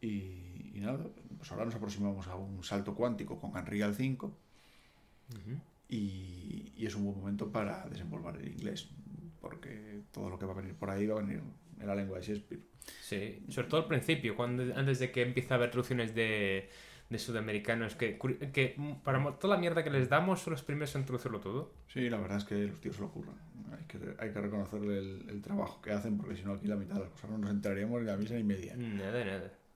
Y, y nada, pues ahora nos aproximamos a un salto cuántico con Unreal 5 Ujú. y, y es un buen momento para desenvolver el inglés, porque todo lo que va a venir por ahí va a venir en la lengua de Shakespeare. Sí, sobre todo al principio, cuando antes de que empiece a haber traducciones de, de sudamericanos, que, que para toda la mierda que les damos son los primeros en traducirlo todo. Sí, la verdad es que los tíos se lo ocurran. Hay que, hay que reconocerle el, el trabajo que hacen, porque si no aquí la mitad de las cosas no nos enteraríamos ni la misa ni media. Nada, nada.